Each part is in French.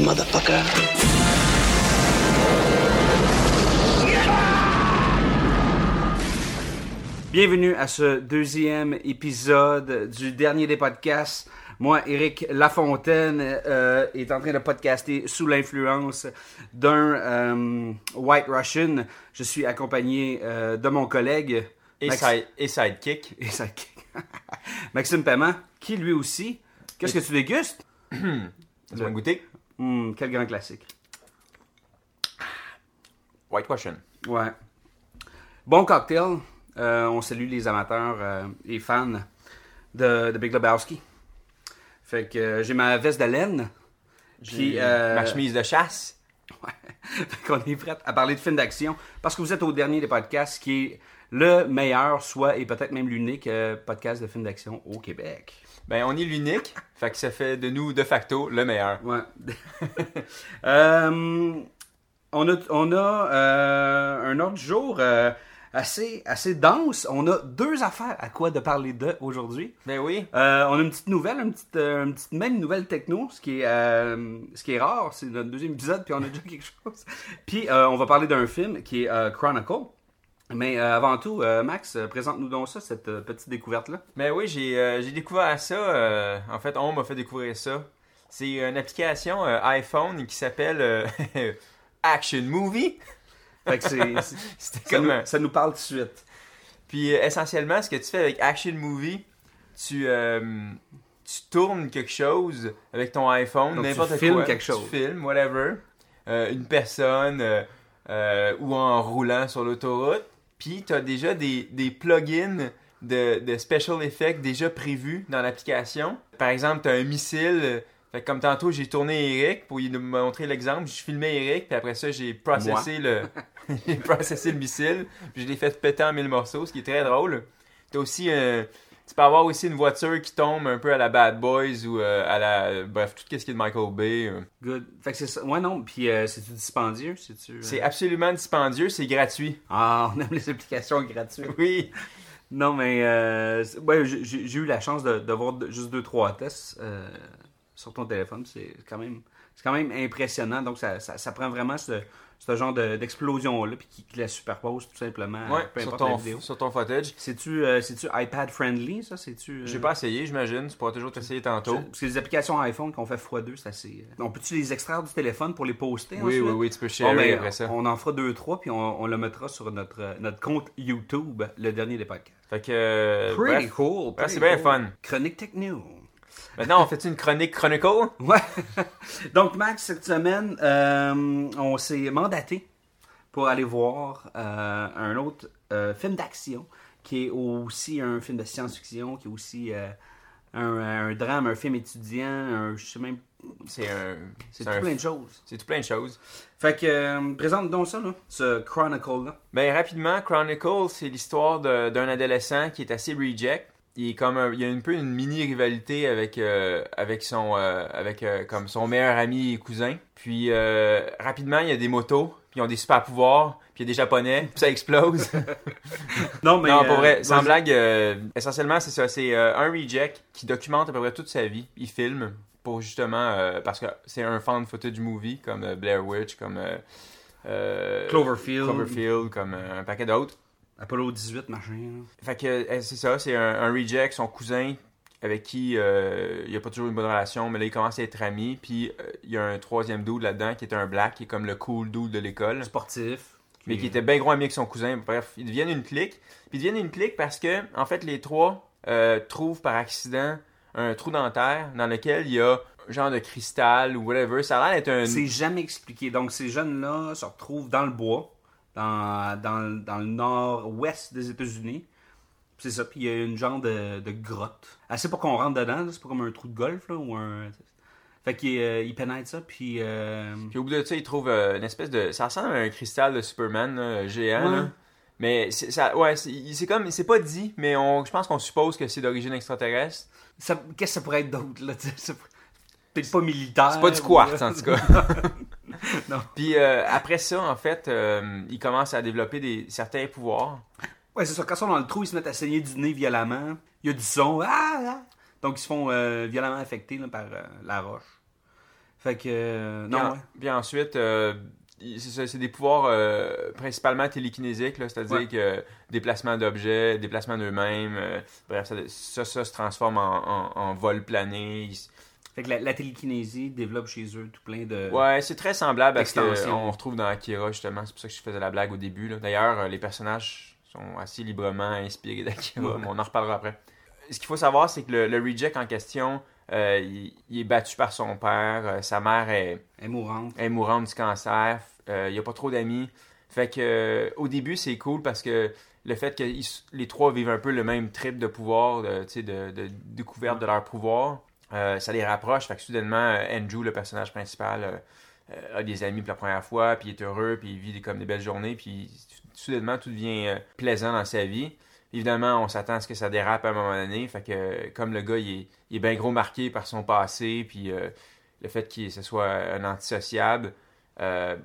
Motherfucker. Bienvenue à ce deuxième épisode du dernier des podcasts. Moi, Eric Lafontaine, euh, est en train de podcaster sous l'influence d'un euh, White Russian. Je suis accompagné euh, de mon collègue Et, Max- side- et sidekick. et Maxime Paiement, qui lui aussi. Qu'est-ce que tu dégustes? Laisse-moi goûter. Hum, quel grand classique. White Russian. Ouais. Bon cocktail. Euh, on salue les amateurs euh, et fans de, de Big Lebowski. Fait que euh, j'ai ma veste de laine. Puis, euh, Ma chemise de chasse. Ouais. fait qu'on est prêt à parler de film d'action. Parce que vous êtes au dernier des podcasts qui est le meilleur, soit et peut-être même l'unique podcast de film d'action au Québec. Ben, on est l'unique. fait que ça fait de nous, de facto, le meilleur. Ouais. Euh, on a, on a euh, un autre jour euh, assez, assez dense. On a deux affaires à quoi de parler de aujourd'hui. Ben oui. Euh, on a une petite nouvelle, une petite, une petite même nouvelle techno, ce qui est, ce qui est rare. C'est notre deuxième épisode, puis on a déjà quelque chose. Puis on va parler d'un film qui est Chronicle. Mais euh, avant tout, euh, Max, euh, présente-nous donc ça, cette euh, petite découverte-là. Ben oui, j'ai découvert ça. en fait, on m'a fait découvrir ça. C'est une application iPhone qui s'appelle Action Movie. Fait que C'était ça, comme nous, un- ça nous parle tout de suite. Puis essentiellement, ce que tu fais avec Action Movie, tu, tu tournes quelque chose avec ton iPhone, Donc, tu n'importe filmes quoi. quelque chose. Tu filmes, whatever. Une personne ou en roulant sur l'autoroute. Puis tu as déjà des, des plugins de, de special effects déjà prévus dans l'application. Par exemple, tu as un missile. Fait que comme tantôt, j'ai tourné Eric pour lui montrer l'exemple. Je filmais Eric, puis après ça, j'ai processé le, j'ai processé le missile, puis je l'ai fait péter en mille morceaux, ce qui est très drôle. T'as aussi un- tu peux avoir aussi une voiture qui tombe un peu à la Bad Boys ou euh, à la bref tout ce qui est de Michael Bay. euh. Good. Fait que c'est ça. Ouais, non. Puis euh, c'est-tu dispendieux? C'est-tu, euh, C'est absolument dispendieux, c'est gratuit. Ah, on aime les applications gratuites. Oui. Non, mais euh, c'est- ouais, j'ai eu la chance de, de voir juste deux, trois tests sur ton téléphone. C'est quand même c'est quand même impressionnant. Donc, ça, ça, ça prend vraiment ce, ce genre de- d'explosion-là puis qui, qui la superpose tout simplement. euh, Ouais, peu sur importe la ton vidéo. sur ton footage. C'est-tu euh, iPad friendly, ça? C'est-tu. euh, J'ai pas essayé, j'imagine, tu pourras toujours t'essayer tantôt. Parce que les applications iPhone qu'on fait x2, c'est assez. On peut-tu les extraire du téléphone pour les poster Oui, ensuite? oui, oui, tu peux Bon, share mais après ça. on en fera deux, trois, puis on, on le mettra sur notre, notre compte YouTube, le dernier des podcasts. Fait que euh, Pretty bref. cool. c'est bien fun. Chronique Techno. Maintenant, on fait une chronique Chronicle? Ouais. Donc, Max, cette semaine, euh, on s'est mandaté pour aller voir euh, un autre euh, film d'action qui est aussi un film de science-fiction, qui est aussi un, un drame, un film étudiant, un, je sais même. C'est un C'est tout un- plein de choses. c'est tout plein de choses. Fait que, euh, présente donc ça, là, ce Chronicle-là. Ben rapidement, Chronicle, c'est l'histoire d'un adolescent qui est assez reject. Il est comme un- il y a un peu une mini rivalité avec euh, avec son euh, avec euh, comme son meilleur ami et cousin. Puis rapidement, il y a des motos, puis ils ont des super pouvoirs, puis il y a des japonais, puis ça explose. Non, mais. non, pour vrai, sans blague, essentiellement c'est ça, c'est un reject qui documente à peu près toute sa vie. Il filme pour justement parce que c'est un fan footage movie comme Blair Witch, comme Cloverfield. Cloverfield, comme un paquet d'autres. Apollo 18, machin. Fait que euh, c'est ça, c'est un, un reject, son cousin avec qui euh, il a pas toujours une bonne relation, mais là il commence à être ami. Puis euh, il y a un troisième dude là-dedans qui est un black, qui est comme le cool dude de l'école, Sportif. mais qui était bien gros ami avec son cousin. Bref, ils deviennent une clique. Puis ils deviennent une clique parce que en fait les trois euh, trouvent par accident un trou dentaire dans lequel il y a un genre de cristal ou whatever. Ça a l'air d'être un. C'est jamais expliqué. Donc, ces jeunes-là se retrouvent dans le bois, dans, dans, dans le nord-ouest des États-Unis. C'est ça, puis il y a une genre de, de grotte. C'est pas qu'on rentre dedans, c'est pas comme un trou de golf, là, ou un... Fait qu'il euh, il pénètre ça, puis... euh, Puis au bout de ça, il trouve euh, une espèce de. Ça ressemble à un cristal de Superman là, géant. Ouais. là. Mais c'est ça, ouais, c'est comme, c'est pas dit, mais on, je pense qu'on suppose que c'est d'origine extraterrestre. Qu'est-ce que ça pourrait être d'autre, là? Peut-être pas militaire. C'est pas du ou- quartz en tout cas. Non. Puis euh, après ça, en fait, euh, il commence à développer des certains pouvoirs. Ouais, c'est ça. Quand ils sont dans le trou, ils se mettent à saigner du nez violemment. Il y a du son. Ah, ah. Donc, ils se font euh, violemment affectés là, par la roche. Fait que... Puis, non, en- ouais. puis ensuite, c'est des pouvoirs principalement télékinésiques, c'est-à-dire Ouais. que déplacement d'objets, déplacement d'eux-mêmes, bref, ça, ça, ça se transforme en, en- en vol plané. Ils- Fait que la, la télékinésie développe chez eux tout plein de... Ouais, c'est très semblable à ce qu'on retrouve dans Akira, justement. C'est pour ça que je faisais la blague au début. D'ailleurs, euh, les personnages sont assez librement inspirés d'Akira, Ouais. mais on en reparlera après. Ce qu'il faut savoir, c'est que le, le reject en question, euh, il, il est battu par son père. euh, sa mère est, est mourante. est mourante du cancer. euh, il n'y a pas trop d'amis. Fait que au début, c'est cool parce que le fait que ils- les trois vivent un peu le même trip de pouvoir, de, sais, de, de découverte de leur pouvoir, euh, ça les rapproche. Fait que soudainement, euh, Andrew, le personnage principal, euh, a des amis pour la première fois, puis il est heureux, puis il vit comme des belles journées, puis soudainement, tout devient plaisant dans sa vie. Évidemment, on s'attend à ce que ça dérape à un moment donné. Fait que, comme le gars, il est, bien gros marqué par son passé, puis le fait qu'il ce soit un antisociable,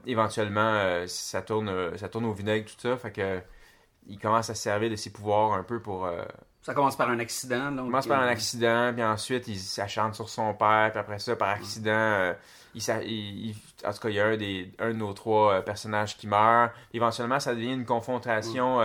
éventuellement, ça, tourne, ça tourne au vinaigre, tout ça. Fait que, il commence à se servir de ses pouvoirs un peu pour. Ça commence par un accident. Donc, commence par un euh, accident, puis ensuite il s'acharne sur son père, puis après ça, par accident, euh, il, s'a- il- il- en tout cas, il y a un, des, un de nos trois euh, personnages qui meurt. Éventuellement, ça devient une confrontation,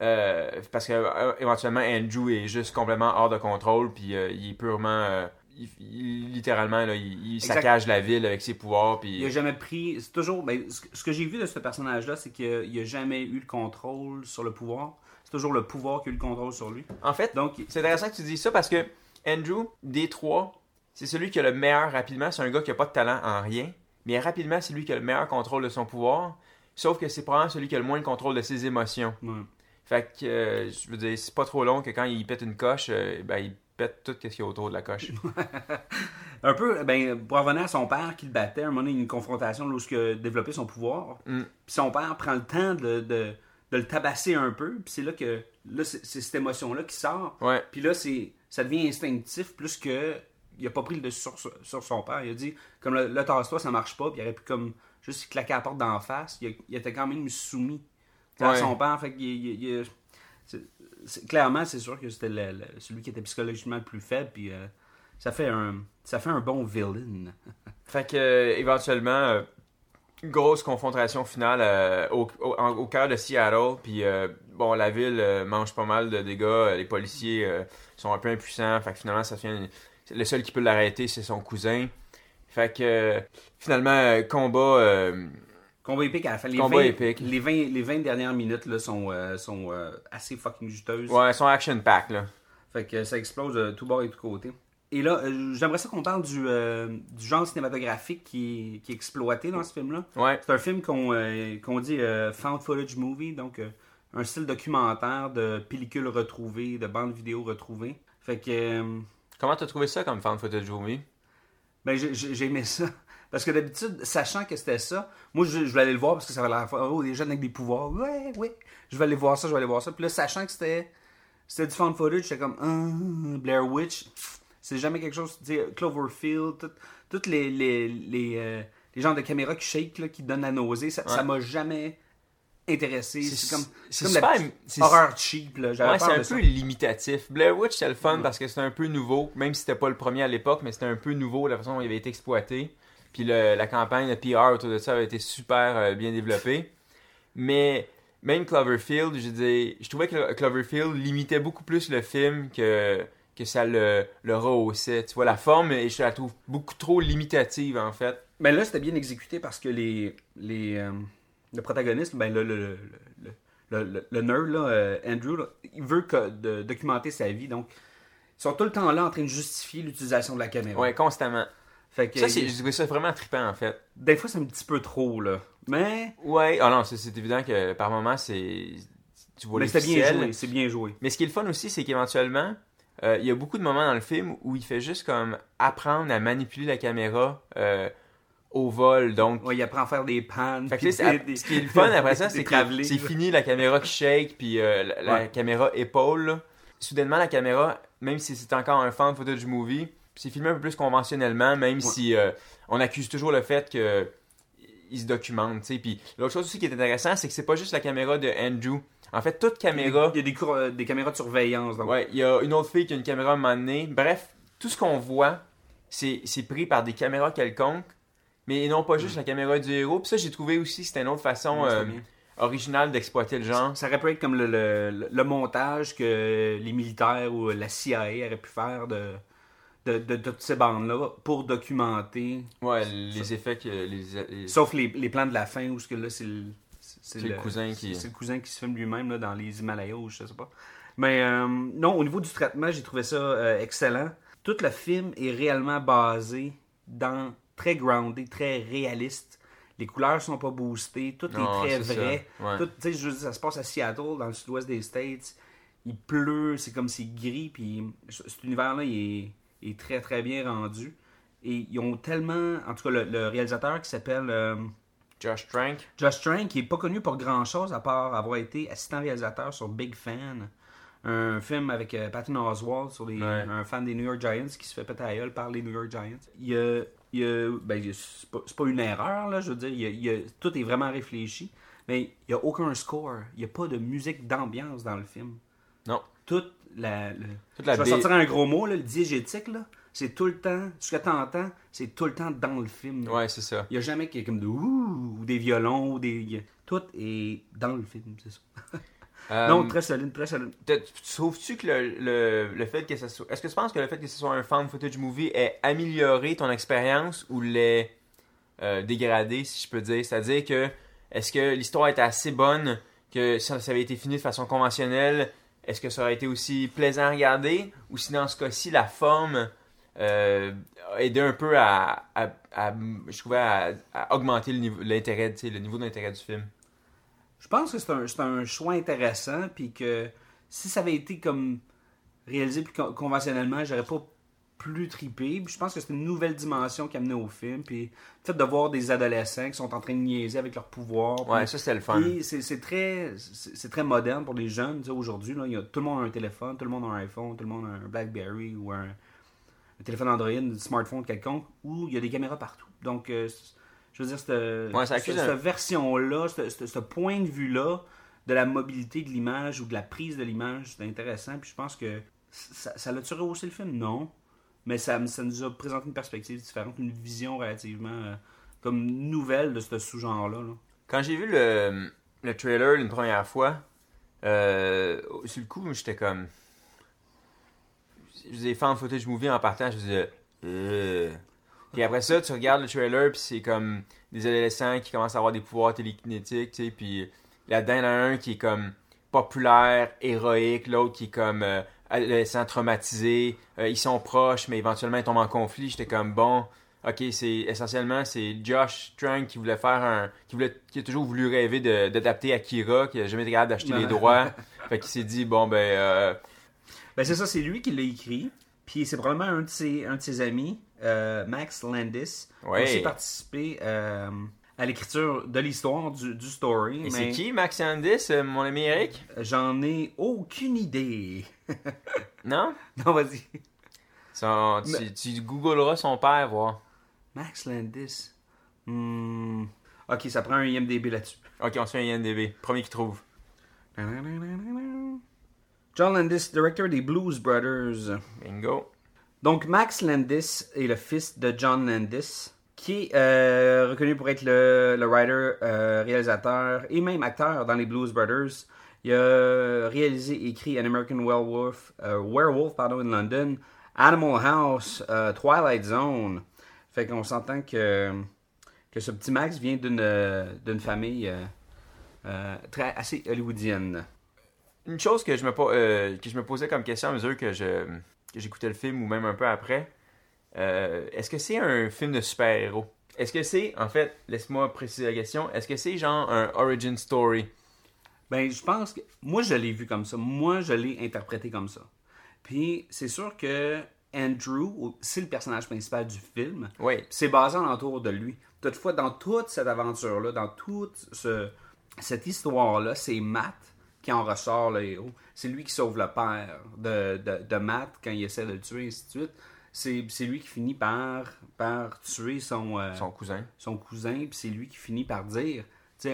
euh, parce que éventuellement, Andrew est juste complètement hors de contrôle, puis euh, il est purement. il- il- littéralement, là, il, saccage la ville avec ses pouvoirs, puis. Il a jamais pris. C'est toujours. Ben, ce que- ce que j'ai vu de ce personnage-là, c'est qu'il a jamais eu le contrôle sur le pouvoir. Toujours le pouvoir qui a eu le contrôle sur lui. En fait, Donc, C'est intéressant que tu dis ça parce que Andrew, des trois, c'est celui qui a le meilleur rapidement. C'est un gars qui a pas de talent en rien, mais rapidement, c'est lui qui a le meilleur contrôle de son pouvoir. Sauf que c'est probablement celui qui a le moins le contrôle de ses émotions. ouais. Fait que, euh, je veux dire, c'est pas trop long que quand il pète une coche, euh, ben, il pète tout ce qu'il y a autour de la coche. Un peu, ben, pour revenir à son père qui le battait, à un moment donné, il y a une confrontation lorsqu'il a développé son pouvoir. Mm. Puis son père prend le temps de, de, de le tabasser un peu. Puis c'est là que. Là, c'est c'est cette émotion-là qui sort. Ouais. Puis là, c'est ça devient instinctif plus que. Il a pas pris le dessus sur, sur son père. Il a dit, comme le, le tasse-toi, ça marche pas. Puis il aurait pu comme juste claquer la porte d'en face. Il, a- il était quand même soumis à son père. Fait qu'il il- il- c'est- c'est- clairement, c'est sûr que c'était le- le- celui qui était psychologiquement le plus faible. Puis euh, ça fait un ça fait un bon villain. Fait que, euh, éventuellement, euh, grosse confrontation finale euh, au, au, en- au cœur de Seattle. Puis, euh, bon, la ville euh, mange pas mal de dégâts. Euh, Les policiers sont un peu impuissants. Fait que finalement, ça fait le seul qui peut l'arrêter, c'est son cousin. Fait que, finalement, combat. Combat épique à la fin. Les Combat 20, épique. Les 20, les 20 dernières minutes là, sont, sont assez fucking juteuses. ouais, son action pack, là. Fait que ça explose de tout bord et de tout côté. Et là, euh, j'aimerais ça qu'on parle du, euh, du genre cinématographique qui est, qui est exploité dans ce film-là. Ouais. C'est un film qu'on euh, dit found footage movie, donc un style documentaire de pellicules retrouvées, de bandes vidéo retrouvées. Fait que Comment t'as trouvé ça comme fan footage movie? ben j'ai- aimé ça. Parce que d'habitude, sachant que c'était ça, moi je, je voulais aller le voir parce que ça avait l'air oh des jeunes avec des pouvoirs. Ouais, ouais. Je vais aller voir ça, je vais aller voir ça. Puis là, sachant que c'était c'était du found footage, j'étais comme Ah, Blair Witch. C'est jamais quelque chose, tu Cloverfield, tout- toutes les les, les, euh, les genres de caméras qui shake, là, qui donnent la nausée, ça Ouais. m'a jamais intéressé. C'est- C'est comme, c'est c'est comme la super- c'est- horreur cheap. Là. Ouais, c'est un ça. peu limitatif. Blair Witch, c'était le fun parce que c'était un peu nouveau, même si c'était pas le premier à l'époque, mais c'était un peu nouveau la façon dont il avait été exploité. Puis le- la campagne de PR autour de ça avait été super euh, bien développée. Mais même Cloverfield, je dis, je trouvais que Cloverfield limitait beaucoup plus le film que, que ça le, le rehaussait. Tu vois, la forme, et je la trouve beaucoup trop limitative en fait. Mais là, c'était bien exécuté parce que les, les, euh, le protagoniste, ben, le, le, le, le, le, le- le nerd, là, euh, Andrew, là, il veut que- de- documenter sa vie. Donc, ils sont tout le temps là en train de justifier l'utilisation de la caméra. Ouais, constamment. Fait que, Ça, c'est, je trouvais ça vraiment trippant en fait. des fois, c'est un petit peu trop, là. Mais, Ouais, ah non, c'est, c'est évident que par moment, c'est. Tu vois mais c'était bien joué. C'est bien joué. Mais ce qui est le fun aussi, c'est qu'éventuellement, euh, il y a beaucoup de moments dans le film où il fait juste comme apprendre à manipuler la caméra euh, au vol. Donc, Ouais, il apprend à faire des pannes. fait que, des- ce qui est le fun après ça, c'est que c'est fini la caméra qui shake, puis euh, la, la Ouais. caméra épaule. là. Soudainement, la caméra, même si c'est encore un fan footage movie, c'est filmé un peu plus conventionnellement, même si on accuse toujours le fait que il se documente. Puis l'autre chose aussi qui est intéressant, c'est que c'est pas juste la caméra de Andrew. En fait, toute caméra, Il y a des, euh, des caméras de surveillance. Donc. ouais, il y a une autre fille qui a une caméra à un moment donné. Bref, tout ce qu'on voit, c'est pris par des caméras quelconques, mais non pas juste la caméra du héros. Puis ça, j'ai trouvé aussi, c'était une autre façon Ouais, euh, originale d'exploiter le genre. Ça aurait pu être comme le, le- le montage que les militaires ou la CIA auraient pu faire de, de, de, de toutes ces bandes-là pour documenter. Ouais, les effets que les, les- Sauf les, les plans de la fin où ce que là, c'est le, C'est le cousin qui- C'est le cousin qui se filme lui-même là, dans les Himalayas ou je sais pas. Mais euh, non, au niveau du traitement, j'ai trouvé ça euh, excellent. Tout le film est réellement basé dans très groundé, très réaliste. Les couleurs sont pas boostées, tout Non, est très c'est vrai. ça, ouais. Tout, tu sais, je veux dire, ça se passe à Seattle, dans le sud-ouest des States. Il pleut, c'est comme c'est gris, puis cet univers-là, il est, est très très bien rendu. Et ils ont tellement, en tout cas, le, le réalisateur qui s'appelle euh, Josh Trank. Josh Trank, qui est pas connu pour grand chose à part avoir été assistant réalisateur sur Big Fan, un film avec euh, Patton Oswalt sur les, Ouais. un fan des New York Giants qui se fait péter à gueule par les New York Giants. Il y a, il y a- ben, c'est pas, une erreur là, je veux dire, il y a- il a- tout est vraiment réfléchi, mais il y a aucun score, il y a pas de musique d'ambiance dans le film. Non. Toute la, le- Toute la je vais sortir un gros mot là, le diégétique là, c'est tout le temps, ce que t'entends, c'est tout le temps dans le film. là. Ouais, c'est ça. Il n'y a jamais qu'il y ait comme de ouh ou des violons ou des. Tout est dans le film, c'est ça. Euh, non, très solide, très solide. Trouves-tu que le, le, le fait que ça soit. Est-ce que tu penses que le fait que ce soit un fan footage movie ait amélioré ton expérience ou l'ait euh, dégradé, si je peux dire? C'est-à-dire que est-ce que l'histoire était assez bonne que si ça avait été fini de façon conventionnelle, est-ce que ça aurait été aussi plaisant à regarder? Ou si dans ce cas-ci la forme euh, a aidé un peu à, à- à- je trouvais à, à augmenter le niveau l'intérêt le niveau d'intérêt du film Je pense que c'est un, c'est un choix intéressant, puis que si ça avait été comme réalisé plus con- conventionnellement, j'aurais pas plus trippé. Puis je pense que c'est une nouvelle dimension qui a amené au film. Puis le fait de voir des adolescents qui sont en train de niaiser avec leur pouvoir. ouais puis- ça c'était le fun c'est c'est très, c'est c'est très moderne pour les jeunes. Aujourd'hui, tout le monde a un téléphone, tout le monde a un iPhone, tout le monde a un BlackBerry ou un, un téléphone Android, un smartphone quelconque, où il y a des caméras partout. Donc, euh, je veux dire, cette, Ouais, version-là, ce- point de vue-là de la mobilité de l'image ou de la prise de l'image, c'est intéressant. Puis je pense que ça, ça l'a-tu rehaussé le film? Non. Mais ça, ça nous a présenté une perspective différente, une vision relativement euh, comme nouvelle de ce sous-genre-là. là. Quand j'ai vu le, le trailer une première fois, euh, sur le coup, j'étais comme. Je faisais fan footage movie en partant, je faisais. Euh. Puis après ça, tu regardes le trailer, puis c'est comme des adolescents qui commencent à avoir des pouvoirs télékinétiques, tu sais, puis là-dedans, il y en a un qui est comme populaire, héroïque, l'autre qui est comme euh, adolescent traumatisé, Euh, ils sont proches, mais éventuellement ils tombent en conflit. J'étais comme bon, ok, c'est essentiellement c'est Josh Trank qui voulait faire un, qui voulait, qui a toujours voulu rêver d'adapter Akira, qui a jamais été capable d'acheter les Ouais. droits, fait qu'il s'est dit bon ben euh, Ben c'est ça, c'est lui qui l'a écrit. Puis c'est probablement un de ses, un de ses amis, euh, Max Landis, Ouais. qui a aussi participé euh, à l'écriture de l'histoire du, du story. et c'est mais qui Max Landis, euh, mon ami Eric? J'en ai aucune idée. Non, non, vas-y. Son- tu, tu googleras son père voir. Max Landis. Hmm. Ok, ça prend un IMDB là-dessus. Ok, on se fait un INDB, premier qui trouve. John Landis, directeur des Blues Brothers. Bingo. Donc, Max Landis est le fils de John Landis, qui est euh, reconnu pour être le, le writer, euh, réalisateur et même acteur dans les Blues Brothers. Il a réalisé et écrit An American Werewolf, euh, Werewolf pardon, in London, Animal House, Twilight Zone. Fait qu'on s'entend que, que ce petit Max vient d'une famille très, assez hollywoodienne. Une chose que je me, euh, que je me posais comme question à mesure que je que j'écoutais le film ou même un peu après, euh, est-ce que c'est un film de super-héros? Est-ce que c'est, en fait, laisse-moi préciser la question, est-ce que c'est genre un origin story? Ben, je pense que. Moi, je l'ai vu comme ça. Moi, je l'ai interprété comme ça. Puis c'est sûr que Andrew, c'est le personnage principal du film. Oui. C'est basé en autour de lui. Toutefois, dans toute cette aventure-là, dans toute ce- cette histoire-là, c'est Matt qui en ressort le héros. C'est lui qui sauve le père de, de, de Matt quand il essaie de le tuer, et ainsi de suite. C'est lui qui finit par, par tuer son, euh, Son cousin. son cousin, puis c'est lui qui finit par dire,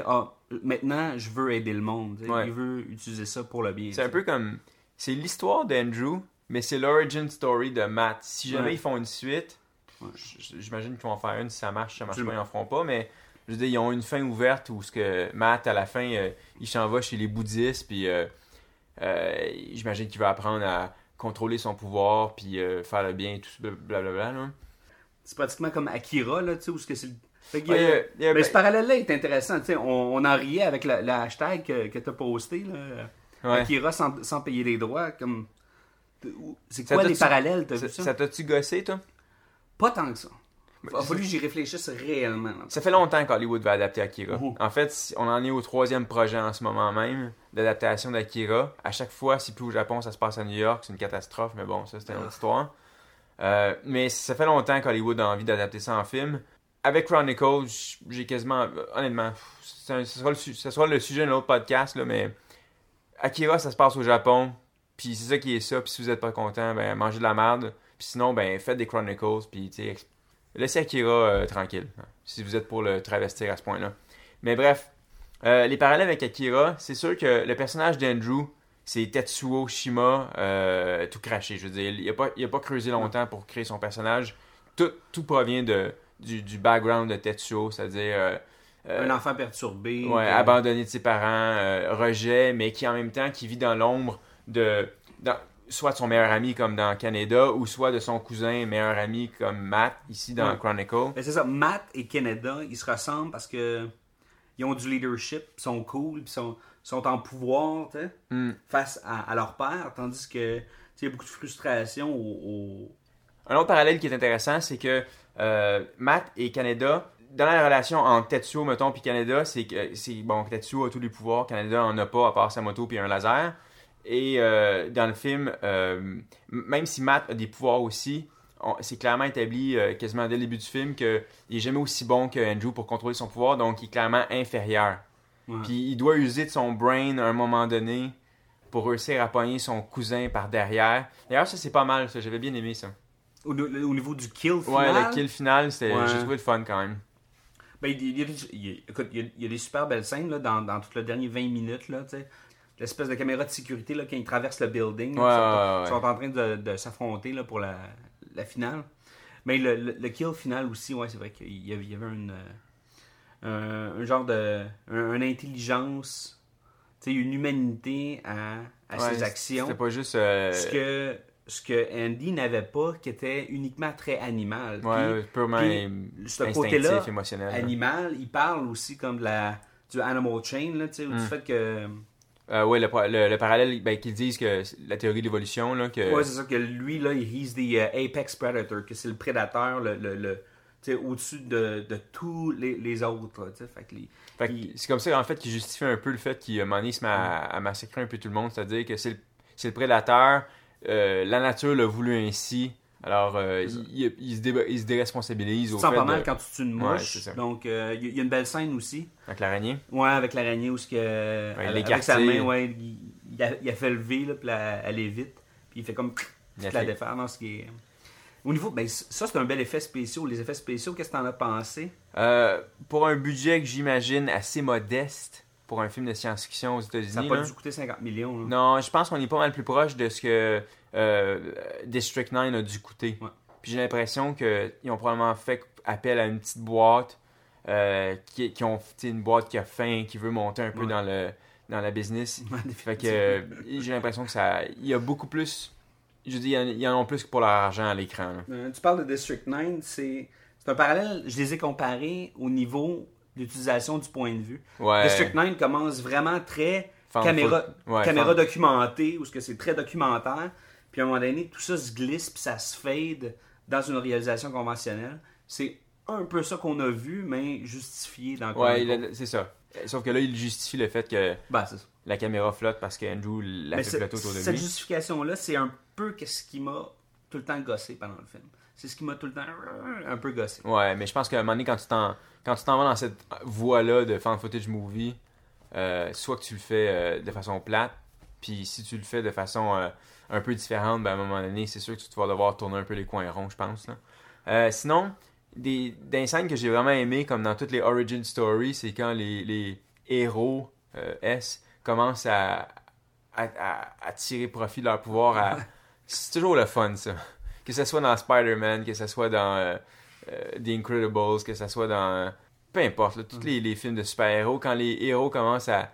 ah, maintenant je veux aider le monde. Ouais. Il veut utiliser ça pour le bien. C'est un peu comme. C'est l'histoire d'Andrew, mais c'est l'origin story de Matt. Si jamais Ouais. ils font une suite, Ouais. j'imagine qu'ils vont en faire une si ça marche, si ça marche pas, ils en feront pas, mais je veux dire, ils ont une fin ouverte où ce que Matt, à la fin, euh, il s'en va chez les bouddhistes, puis euh, euh, j'imagine qu'il va apprendre à contrôler son pouvoir, puis faire le bien et tout ça, blablabla. Là. C'est pratiquement comme Akira, là, tu sais, où ce que c'est le- Fait Ouais, Mais ce parallèle-là est intéressant, tu sais, on, on en riait avec le, le hashtag que, que tu as posté, là, Ouais. Akira sans, sans payer les droits, comme... C'est quoi les parallèles, t'as Ça vu ça? ça t'a-tu gossé, toi? Pas tant que ça. Il a c'est- fallu que j'y réfléchisse réellement. là. Ça fait longtemps qu'Hollywood va adapter Akira. En fait, si- on en est au troisième projet en ce moment même d'adaptation d'Akira. À chaque fois, c'est plus au Japon, ça se passe à New York, c'est une catastrophe, mais bon, ça c'était une autre histoire. Euh, mais ça fait longtemps qu'Hollywood a envie d'adapter ça en film. Avec Chronicle, j- j'ai quasiment, honnêtement, ce sera, le, sera sujet d'un autre podcast, là, mais Akira, ça se passe au Japon, puis c'est ça qui est ça, puis si vous êtes pas content, ben mangez de la merde, puis sinon, ben faites des Chronicles, puis tu sais, laissez Akira euh, tranquille, hein, si vous êtes pour le travestir à ce point-là. Mais bref, euh, les parallèles avec Akira, c'est sûr que le personnage d'Andrew, c'est Tetsuo Shima euh, tout craché. Je veux dire, il a pas, il a pas creusé longtemps pour créer son personnage. Tout, tout provient de, du, du background de Tetsuo, c'est-à-dire Un enfant perturbé. Ouais, abandonné de ses parents, rejet, mais qui en même temps qui vit dans l'ombre de dans- soit de son meilleur ami comme dans Canada ou soit de son cousin meilleur ami comme Matt ici dans Ouais. Chronicle. Ben, c'est ça, Matt et Canada, ils se ressemblent parce que ils ont du leadership, ils sont cool, puis sont, sont en pouvoir, tu sais, Hmm. face à, à leur père, tandis que il y a beaucoup de frustration au, au- Un autre parallèle qui est intéressant, c'est que euh, Matt et Canada, dans la relation entre Tetsuo, mettons, puis Canada, c'est que c'est bon, Tetsuo a tous les pouvoirs, Canada en a pas à part sa moto puis un laser. Et euh, dans le film, euh, même si Matt a des pouvoirs aussi, c'est clairement établi euh, quasiment dès le début du film qu'il est jamais aussi bon que Andrew pour contrôler son pouvoir, donc il est clairement inférieur. Ouais. Puis il doit user de son brain à un moment donné pour réussir à pogner son cousin par derrière. D'ailleurs, ça c'est pas mal, ça j'avais bien aimé ça. au, au niveau du kill Ouais, final? le kill final, c'était, Ouais. j'ai trouvé le fun quand même. Ben, il, y a, des- super belles scènes là, dans, dans tout le dernier 20 minutes. Là, tu sais. L'espèce de caméra de sécurité là, quand ils traversent le building. là, Ouais, ils sont, ouais, ouais. ils sont en train de, de s'affronter là, pour la, la finale. Mais le, le, le kill final aussi, ouais, c'est vrai qu'il y avait, une, euh, un, un genre de. un- une intelligence, une humanité à, à ses actions. C'était pas juste. euh, Ce que, ce que Andy n'avait pas, qui était uniquement très animal. ouais, Puis- purement puis ce côté-là, émotionnel. là. animal, il parle aussi comme de la du animal chain là, tu sais, ou Mm. du fait que Euh, ouais, le, le- le parallèle, ben, qu'ils disent que la théorie de l'évolution, là, que. ouais, c'est ça que lui là, he's the uh, apex predator, que c'est le prédateur le, le, le- au-dessus de, de tous les, les autres, là, fait que les- Fait il- c'est comme ça, en fait, qui justifie un peu le fait qu'il, il se met à, à massacrer un peu tout le monde. C'est-à-dire que c'est le, c'est le prédateur, euh, la nature l'a voulu ainsi. Alors, euh, il, il- il se dé- il se déresponsabilise tu au te sens fait pas mal de- quand tu tues une mouche. Donc euh, il y, a- il une belle scène aussi. avec l'araignée? Ouais, avec l'araignée où ce que avec, avec sa main, ouais, il, il a, il a fait lever là, puis la- elle est vite, puis il fait comme Il a toute la fait- défaire dans ce qui est au niveau, ben, ça c'est un bel effet spécial. Les effets spéciaux, qu'est-ce que t'en as pensé? Euh, pour un budget que j'imagine assez modeste pour un film de science-fiction aux États-Unis. Ça n'a pas dû coûter 50 millions. là. Non, je pense qu'on est pas mal plus proche de ce que euh, District 9 a dû coûter. Ouais. Puis j'ai l'impression qu'ils ont probablement fait appel à une petite boîte euh, qui, qui ont une boîte qui a faim, qui veut monter un peu Ouais. dans le dans la business. Ouais, Fait que j'ai l'impression que ça il y a beaucoup plus je dis il y en- a plus que pour leur argent à l'écran. Euh, tu parles de District 9, c'est c'est un parallèle, je les ai comparés au niveau d'utilisation du point de vue. Ouais. District 9 commence vraiment très caméra, ouais, caméra documentée, où ce que c'est très documentaire, puis à un moment donné, tout ça se glisse, puis ça se fade dans une réalisation conventionnelle. C'est un peu ça qu'on a vu, mais justifié dans Ouais, il a- c'est ça. Sauf que là, il justifie le fait que Ben, la caméra flotte parce qu'Andrew la fait flotter autour de cette lui. justification-là, c'est un peu ce qui m'a tout le temps gossé pendant le film. C'est ce qui m'a tout le temps un peu gossé. Ouais, mais je pense qu'à un moment donné, quand tu t'en, quand tu t'en vas dans cette voie-là de fan footage movie, euh, soit que tu le fais euh, de façon plate, puis si tu le fais de façon euh, un peu différente, ben à un moment donné, c'est sûr que tu vas devoir tourner un peu les coins ronds, je pense. Là. Euh, sinon, des, des scènes que j'ai vraiment aimé, comme dans toutes les origin stories, c'est quand les, les héros euh, S commencent à, à, à- à tirer profit de leur pouvoir. à- C'est toujours le fun, ça. Que ce soit dans Spider-Man, que ce soit dans euh, The Incredibles, que ce soit dans... peu importe, là, tous les, les films de super-héros, quand les héros commencent à,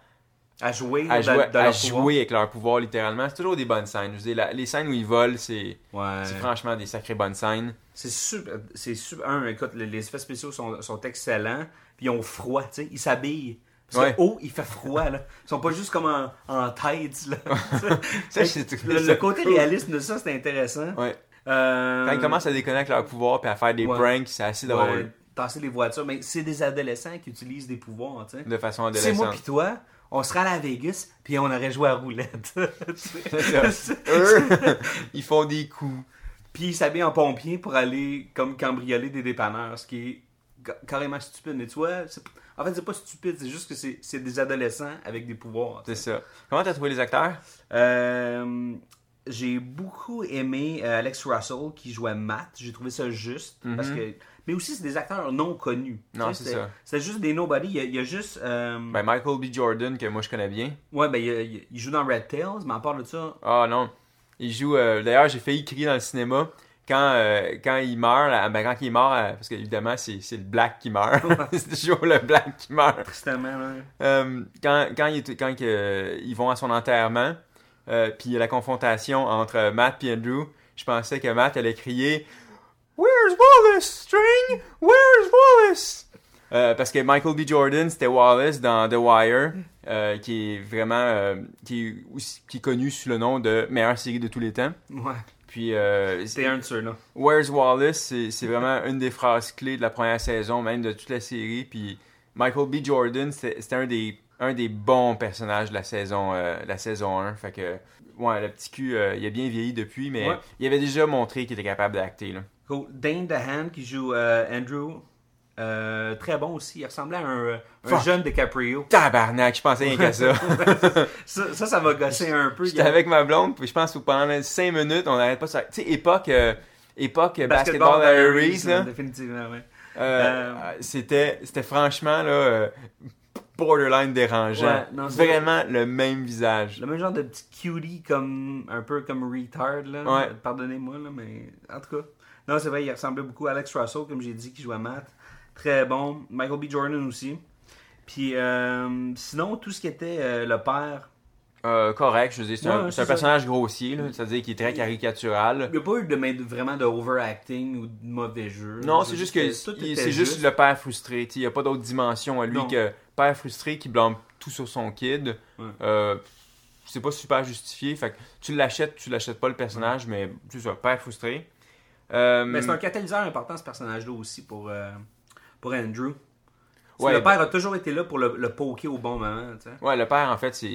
À jouer, à, jouer, à avec leur pouvoir, littéralement, c'est toujours des bonnes scènes. Je veux dire, la- les scènes où ils volent, c'est Ouais. franchement des sacrées bonnes scènes. C'est super. C'est super. Un, écoute, les, les effets spéciaux sont, sont excellents. Puis ils ont froid, tu sais. Ils s'habillent. Parce Ouais. que haut, il fait froid, là. Ils sont pas juste comme en, en tête, là. Ça, le, le côté réaliste de ça, c'est intéressant. Ouais. Euh, Quand ils commencent à déconner avec leur pouvoir puis à faire des pranks, c'est assez drôle. tasser les voitures. Mais c'est des adolescents qui utilisent des pouvoirs, tu sais. De façon C'est moi adolescente. pis toi, on serait allé à Vegas, puis on aurait joué à roulette. Eux, ils font des coups. puis ils s'habillent en pompier pour aller comme cambrioler des dépanneurs, ce qui est ca- carrément stupide. Mais tu vois, en fait, c'est pas stupide, c'est juste que c'est des adolescents avec des pouvoirs. C'est ça. Comment t'as trouvé les acteurs? Euh, j'ai beaucoup aimé euh, Alex Russell qui jouait Matt. J'ai trouvé ça juste. parce que... Mais aussi, c'est des acteurs non connus. Non, Tu sais, c'est ça. C'était juste des nobody. Il y a, il y a juste. euh, Ben, Michael B. Jordan, que moi je connais bien. Ouais, ben, il, il joue dans Red Tails, mais à part de ça, Ah non. Il joue. euh, D'ailleurs, j'ai failli crier dans le cinéma quand, euh, quand il meurt. là, ben, quand il est mort, euh, parce qu'évidemment, c'est c'est le black qui meurt. c'est toujours le black qui meurt. tristement, là. Quand quand, il quand ils vont à son enterrement, puis il y a la confrontation entre Matt et Andrew, je pensais que Matt allait crier Where's Wallace, String? Where's Wallace? Euh, parce que Michael B. Jordan, c'était Wallace dans The Wire, euh, qui est vraiment euh, qui, est aussi- qui est connu sous le nom de meilleure série de tous les temps. Ouais. Puis euh, C'était un de ceux-là. Where's Wallace, c'est c'est vraiment une des phrases clés de la première saison, même de toute la série. Puis Michael B. Jordan, c'était c'était un des, un des bons personnages de la saison, euh, la saison 1. Fait que, ouais, le petit cul, euh, il a bien vieilli depuis, mais Ouais. il avait déjà montré qu'il était capable d'acter. là. Cool. Dane DeHaan qui joue euh, Andrew. euh, très bon aussi. Il ressemblait à un, un Fuck. jeune DiCaprio. Tabarnak, je pensais rien qu'à ça. Ça, ça, ça m'a gossé un peu. J'étais avec ma blonde, puis je pense que pendant 5 minutes, on n'arrête pas se... Tu sais, époque, euh, époque basketball, Diaries, là. Définitivement, ouais. Euh, Euh, c'était, c'était franchement là, euh, borderline dérangeant. Ouais, non, Vraiment le même visage. Le même genre de petit cutie comme un peu comme retard là. Ouais. Pardonnez-moi là, mais en tout cas. Non, c'est vrai, il ressemblait beaucoup à Alex Russell, comme j'ai dit, qui jouait Matt. Très bon. Michael B. Jordan aussi. Puis euh, sinon, tout ce qui était euh, le père, Euh, correct, je veux dire, c'est un, Ouais, personnage grossier, c'est-à-dire qu'il est très caricatural. il n'y a pas eu de, vraiment de overacting ou de mauvais jeu. Non, c'est juste que c'est juste le père frustré. tu sais, Il n'y a pas d'autre dimension à lui Non. que père frustré qui blâme tout sur son kid. Ouais. Euh, c'est pas super justifié. Fait que tu l'achètes, tu l'achètes pas le personnage, mais c'est ça, père frustré. Euh, Mais c'est un catalyseur important, ce personnage-là aussi, pour, euh, pour Andrew. Ouais, le ben- père a toujours été là pour le, le poker au bon moment, tu sais. Ouais, le père, en fait, c'est.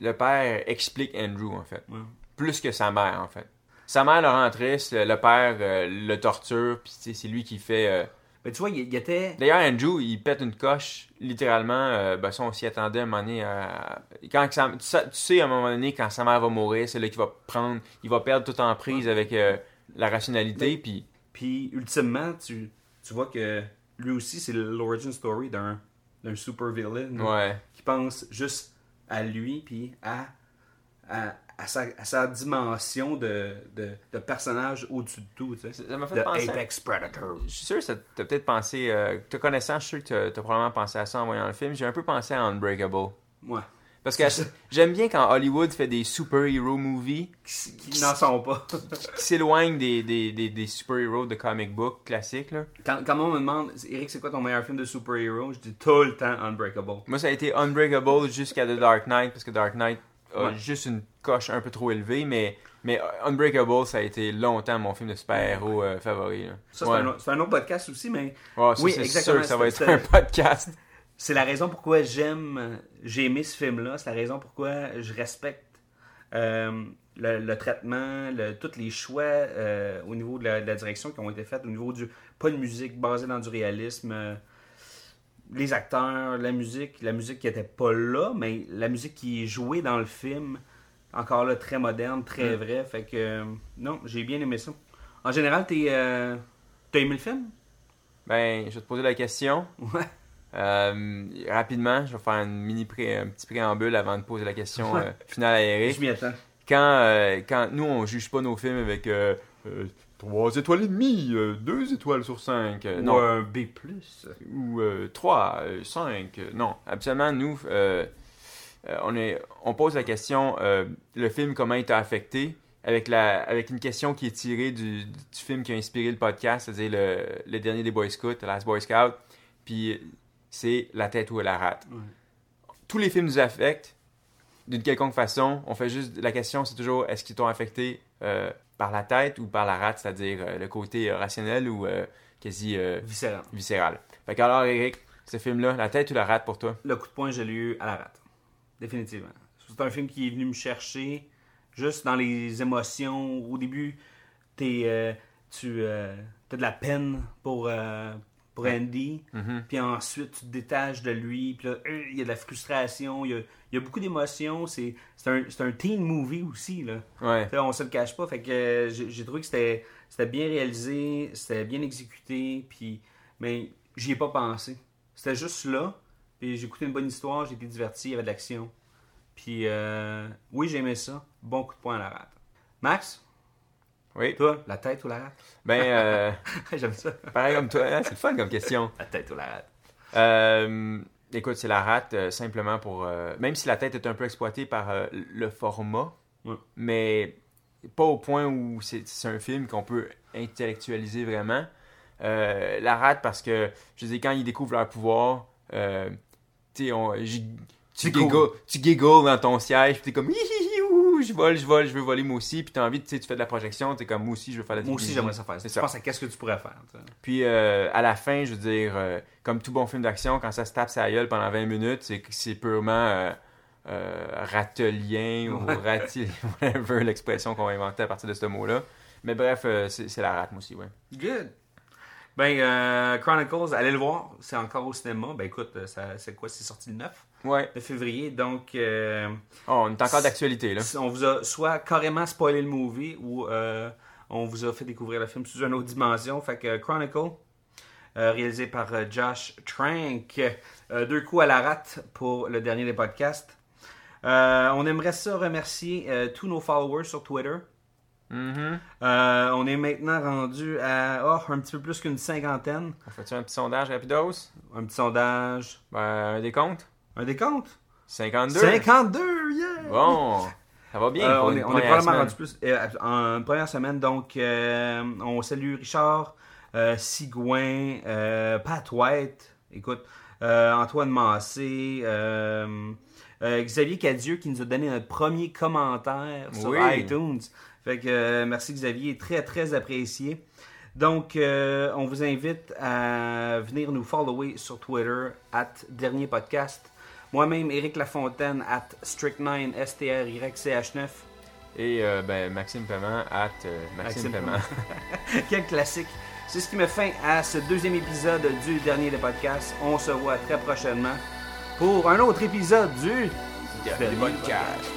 Le père explique Andrew, en fait. Ouais. Plus que sa mère, en fait. Sa mère le rend triste, le père euh, le torture, puis c'est lui qui fait. Mais tu vois, il, il était... D'ailleurs, Andrew, il pète une coche, littéralement. euh, ben, ça, on s'y attendait à un moment donné. à- Quand sa- tu, sais, tu sais, à un moment donné, quand sa mère va mourir, c'est là qu'il va prendre. Il va perdre toute emprise avec euh, la rationalité, puis. Puis, ultimement, tu, tu vois que lui aussi, c'est l'origin story d'un d'un super villain Ouais. qui pense juste à lui, puis à, à, à sa, à sa dimension de, de, de personnage au-dessus de tout, tu sais. Ça m'a fait penser. Apex Predator. Je suis sûr que ça t'a peut-être pensé. Euh, te connaissant, je suis sûr que t'as- t'as probablement pensé à ça en voyant le film. J'ai un peu pensé à Unbreakable. Ouais. Parce que j'aime bien quand Hollywood fait des super-hero movies Qui, qui n'en sont pas. qui s'éloignent des, des, des, des super-héros de comic book classiques. Là. quand, quand on me demande, Eric, c'est quoi ton meilleur film de super-héros, je dis tout le temps Unbreakable. Moi, ça a été Unbreakable jusqu'à The Dark Knight, parce que Dark Knight a Ouais. juste une coche un peu trop élevée, mais, mais Unbreakable, ça a été longtemps mon film de super-héros euh, favori. là. Ça, c'est Ouais. un, un autre podcast aussi, mais ça, Oui, c'est exactement, sûr que ça va être un podcast. C'est la raison pourquoi j'aime, j'ai aimé ce film-là. C'est la raison pourquoi je respecte euh, le, le traitement, le- tous les choix euh, au niveau de la, de la direction qui ont été faits, au niveau du. Pas de musique basée dans du réalisme. euh, les acteurs, la musique, la musique qui était pas là, mais la musique qui est jouée dans le film, encore là, très moderne, très Mm. vrai. Fait que, non, j'ai bien aimé ça. En général, t'es, euh, t'as aimé le film? Ben, je vais te poser la question. Ouais. Euh, rapidement, je vais faire une mini pré- un petit préambule avant de poser la question Ouais. euh, finale à Eric. Je m'y attends. Quand, euh, quand nous, on juge pas nos films avec euh, 3 étoiles et demie, 2 étoiles sur 5. Ou non, un B+. ou 3, 5. non, absolument, nous, on, est, on pose la question, le film, comment il t'a affecté, avec, la, avec une question qui est tirée du, du film qui a inspiré le podcast, c'est-à-dire le, le dernier des Boy Scouts, The Last Boy Scout, puis c'est La tête ou la rate. Ouais. Tous les films nous affectent d'une quelconque façon. On fait juste, la question, c'est toujours, est-ce qu'ils t'ont affecté euh, par la tête ou par la rate, c'est-à-dire euh, le côté euh, rationnel ou quasi Viscéral. viscéral. Fait qu'alors, Eric, ce film-là, la tête ou la rate pour toi? Le coup de poing, je l'ai eu à la rate. Définitivement. C'est un film qui est venu me chercher juste dans les émotions. Au début, t'es, tu as de la peine pour, euh, pour Andy. Mhm. Puis ensuite, tu te détaches de lui. Puis là, euh, il y a de la frustration. Il y a, il y a beaucoup d'émotions. C'est, un, un teen movie aussi. Là. Ouais. On se le cache pas. Fait que euh, j'ai, trouvé que c'était, bien réalisé, c'était bien exécuté, puis mais j'y ai pas pensé. C'était juste là, puis j'ai écouté une bonne histoire, j'ai été diverti, il y avait de l'action. Puis euh, oui, j'ai aimé ça. Bon coup de poing à la rate. Max, Oui. toi, la tête ou la rate? Ben, euh, J'aime ça. pareil comme toi, hein, c'est le fun comme question. La tête ou la rate? Euh, écoute, c'est la rate euh, simplement pour. même si la tête est un peu exploitée par le format, mais pas au point où c'est un film qu'on peut intellectualiser vraiment. La rate parce que, je dire, quand ils découvrent leur pouvoir, tu on- giggles, tu giggles dans ton siège, puis t'es comme, Hi, hi, hi, ouh, je vole, je vole, je veux voler moi aussi, puis t'as envie, tu sais, tu fais de la projection, t'es comme, moi aussi, je veux faire de la Moi aussi, j'aimerais ça faire. C'est Je ça. pense à qu'est-ce que tu pourrais faire. Puis euh, à la fin, je veux dire, euh, comme tout bon film d'action, quand ça se tape sa gueule pendant 20 minutes, c'est c'est purement euh, euh, ratelien ou Ouais. ratil, whatever l'expression qu'on va inventer à partir de ce mot-là. Mais bref, euh, c'est c'est la rate, moi aussi, ouais. Good. Ben, euh, Chronicles, allez le voir. C'est encore au cinéma. Ben, écoute, euh, ça- c'est quoi? C'est sorti le 9 Ouais. de février. Donc, euh, Oh, on est encore d'actualité, là. on vous a soit carrément spoilé le movie ou euh, on vous a fait découvrir le film sous une autre dimension. Fait que Chronicle, euh, réalisé par Josh Trank. Deux coups à la rate pour le dernier des podcasts. On aimerait ça remercier tous nos followers sur Twitter. Mhm. Euh, on est maintenant rendu à oh, un petit peu plus qu'une cinquantaine. On fait-tu un petit sondage rapidos? Un petit sondage. Ben, un décompte? Un décompte? 52? 52, yeah! Bon, ça va bien Euh, pour on est, on est probablement rendu plus euh, en première semaine. Donc, euh, on salue Richard, Sigouin, Pat White, écoute, Antoine Massé, Xavier Cadieux qui nous a donné notre premier commentaire sur Oui. iTunes. Fait que merci Xavier, très très apprécié. Donc, on vous invite à venir nous follower sur Twitter, at Dernier Podcast. Moi-même, Éric Lafontaine, at Strict9, S-T-R-Y-C-H-9. Et euh, ben, Maxime Paiement, at euh, Maxime, Maxime Paiement. Quel classique. C'est ce qui met fin à ce deuxième épisode du Dernier des Podcasts. On se voit très prochainement pour un autre épisode du Dernier podcast.